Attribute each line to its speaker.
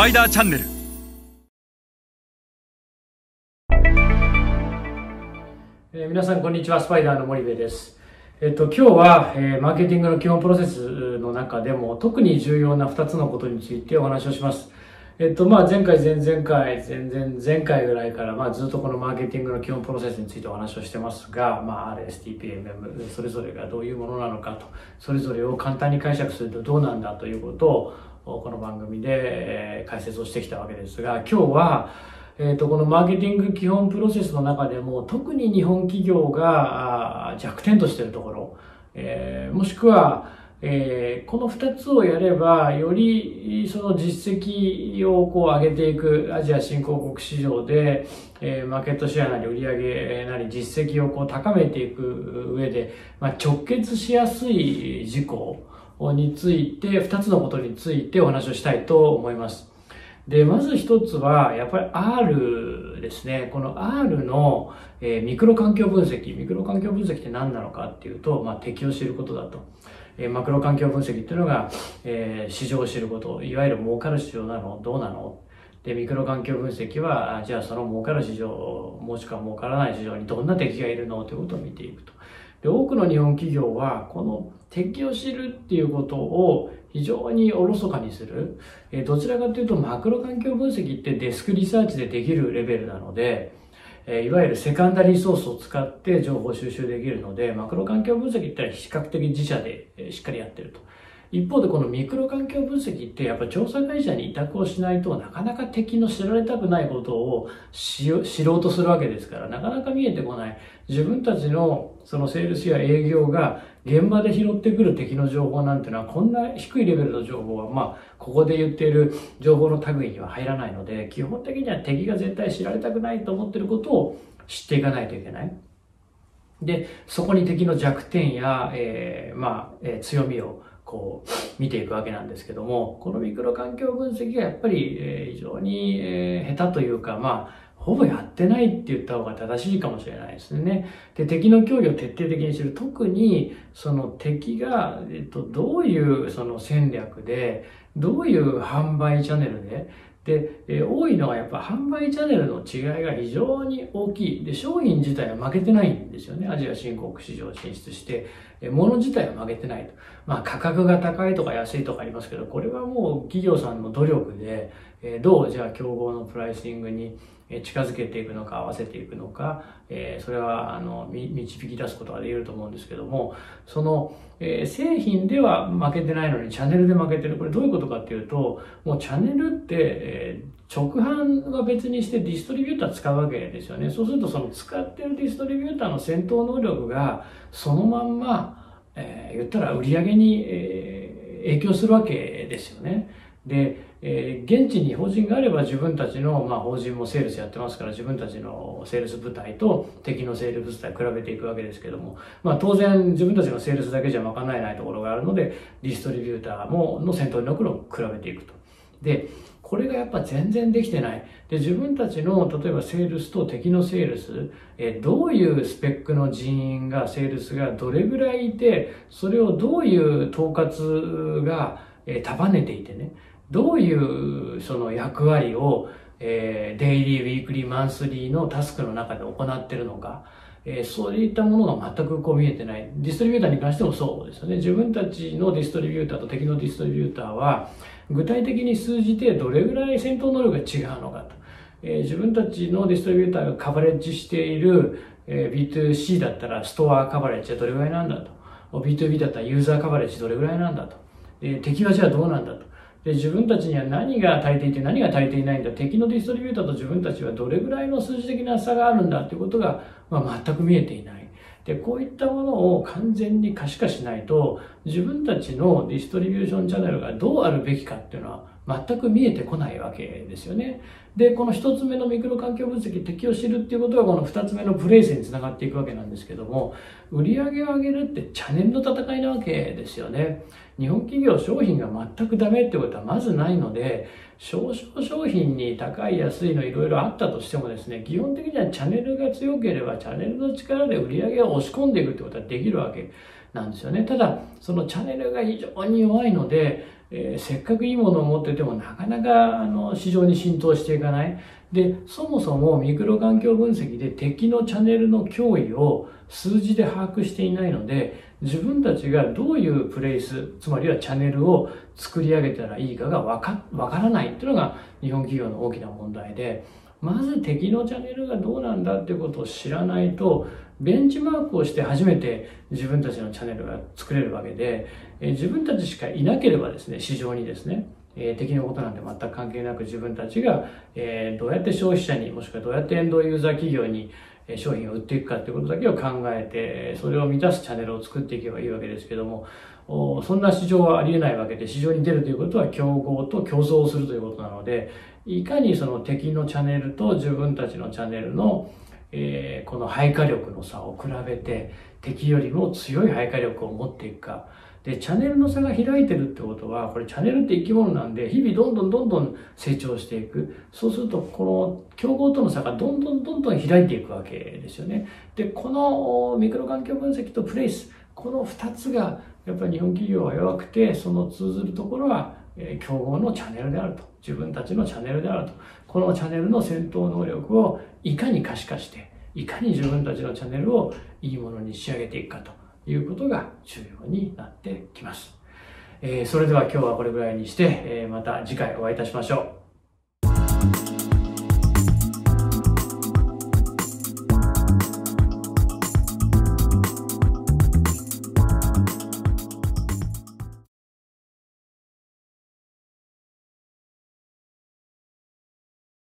Speaker 1: パイダーチャンネル
Speaker 2: え皆さんこんにちは。スパイダーの森部です。えっと今日は、えーマーケティングの基本プロセスの中でも特に重要な2つのことについてお話をします。えっとまあ前回前々回前々前回ぐらいからまあずっとこのマーケティングの基本プロセスについてお話をしてますがまあ RSTPMM それぞれがどういうものなのかとそれぞれを簡単に解釈するとどうなんだということをこの番組でえ解説をしてきたわけですが今日はえー、とこのマーケティング基本プロセスの中でも特に日本企業が弱点としているところ、えーもしくは、えーこの2つをやればよりその実績をこう上げていくアジア新興国市場で、えーマーケットシェアなり売上なり実績をこう高めていく上で、まあ、直結しやすい事項について2つのことについてお話をしたいと思います。で、まず一つは、やっぱり R ですね。この R の、えーミクロ環境分析。ミクロ環境分析って何なのかっていうと、まあ、敵を知ることだと。えーマクロ環境分析っていうのが、えー市場を知ること。いわゆる儲かる市場なの？どうなの？で、ミクロ環境分析は、じゃあその儲かる市場、もしくは儲からない市場にどんな敵がいるの？ということを見ていくと。で、多くの日本企業は、この敵を知るっていうことを非常におろそかにする。えどちらかというと、マクロ環境分析って desk research でできるレベルなので、えいわゆる secondary source を使って情報収集できるので、マクロ環境分析って比較的自社でしっかりやってると。一方でこのミクロ環境分析ってやっぱ調査会社に委託をしないとなかなか敵の知られたくないことをし知ろうとするわけですからなかなか見えてこない自分たちのそのセールスや営業が現場で拾ってくる敵の情報なんてのはこんな低いレベルの情報はまあここで言っている情報の類には入らないので基本的には敵が絶対知られたくないと思っていることを知っていかないといけない。で、そこに敵の弱点や、えーまあ、えー強みをこう見ていくわけなんですけども、このミクロ環境分析がやっぱり、え非常に、え下手というか、まあ、ほぼやってないって言った方が正しいかもしれないですね。で、敵の脅威を徹底的に知る。特に、その敵が、えっと、どういうその戦略で、どういう販売チャンネルで、で、え多いのはやっぱ販売チャンネルの違いが非常に大きい。で、商品自体は負けてないんですよね。アジア新興国市場進出して、物自体は負けてないと。まあ価格が高いとか安いとかありますけど、これはもう企業さんの努力で、えどうじゃあ競合のプライシングに近づけていくのか合わせていくのか、えそれはあの導き出すことができると思うんですけどもその、え製品では負けてないのにチャンネルで負けてるこれどういうことかっていうともうチャンネルって、直販は別にしてディストリビューター使うわけですよね。そうするとその使ってるディストリビューターの戦闘能力がそのまんま、えー言ったら売り上げに、えー影響するわけですよね。で、えー現地に法人があれば自分たちの、まあ、法人もセールスやってますから自分たちのセールス部隊と敵のセールス部隊比べていくわけですけども、まあ、当然自分たちのセールスだけじゃ賄えないところがあるのでディストリビューターもの戦闘能力を比べていくと。でこれがやっぱ全然できてない。で、自分たちの、例えばセールスと敵のセールス、えどういうスペックの人員が、セールスがどれぐらいいて、それをどういう統括が、え束ねていてね、どういうその役割を、えデイリー、ウィークリー、マンスリーのタスクの中で行ってるのか、えーそういったものが全くこう見えてない。ディストリビューターに関してもそうですよね。自分たちのディストリビューターと敵のディストリビューターは、具体的に数字でどれぐらい戦闘能力が違うのかと。えー自分たちのディストリビューターがカバレッジしている、えー B2C だったらストアカバレッジはどれぐらいなんだと。B2B だったらユーザーカバレッジどれぐらいなんだと。で敵はじゃあどうなんだと。で自分たちには何が足りていて何が足りていないんだ敵のディストリビューターと自分たちはどれぐらいの数字的な差があるんだということが、まあ、全く見えていないでこういったものを完全に可視化しないと自分たちのディストリビューションチャンネルがどうあるべきかっていうのは全く見えてこないわけですよね。でこの一つ目のミクロ環境分析敵を知るっていうことがこの二つ目のプレイスにつながっていくわけなんですけども売り上げを上げるってチャネルの戦いなわけですよね。日本企業商品が全くダメってことはまずないので少々商品に高い安いのいろいろあったとしてもですね基本的にはチャネルが強ければチャネルの力で売り上げを押し込んでいくってことはできるわけ。なんですよねただそのチャンネルが非常に弱いのでえー、せっかくいいものを持っててもなかなかあの市場に浸透していかない。で、そもそもミクロ環境分析で敵のチャンネルの脅威を数字で把握していないので、自分たちがどういうプレイス、つまりはチャンネルを作り上げたらいいかがわかからないっていうのが日本企業の大きな問題で、まず敵のチャンネルがどうなんだってことを知らないと、ベンチマークをして初めて自分たちのチャンネルが作れるわけで、え自分たちしかいなければですね、市場にですね、えー、敵のことなんて全く関係なく自分たちが、えー、どうやって消費者にもしくはどうやってエンドユーザー企業に商品を売っていくかっていうことだけを考えてそれを満たすチャンネルを作っていけばいいわけですけどもそんな市場はありえないわけで市場に出るということは競合と競争をするということなのでいかにその敵のチャンネルと自分たちのチャンネルのえー、この配下力の差を比べて敵よりも強い配下力を持っていくかで、チャンネルの差が開いてるってことは、これチャンネルって生き物なんで、日々どんどんどんどん成長していく。そうすると、この競合との差がどんどんどんどん開いていくわけですよね。で、このミクロ環境分析とプレイス、この二つが、やっぱり日本企業は弱くて、その通ずるところは、競合のチャンネルであると。自分たちのチャンネルであると。このチャンネルの戦闘能力をいかに可視化して、いかに自分たちのチャンネルをいいものに仕上げていくかと。いうことが重要になってきます。えー、それでは今日はこれぐらいにして、えー、また次回お会いいたしましょう。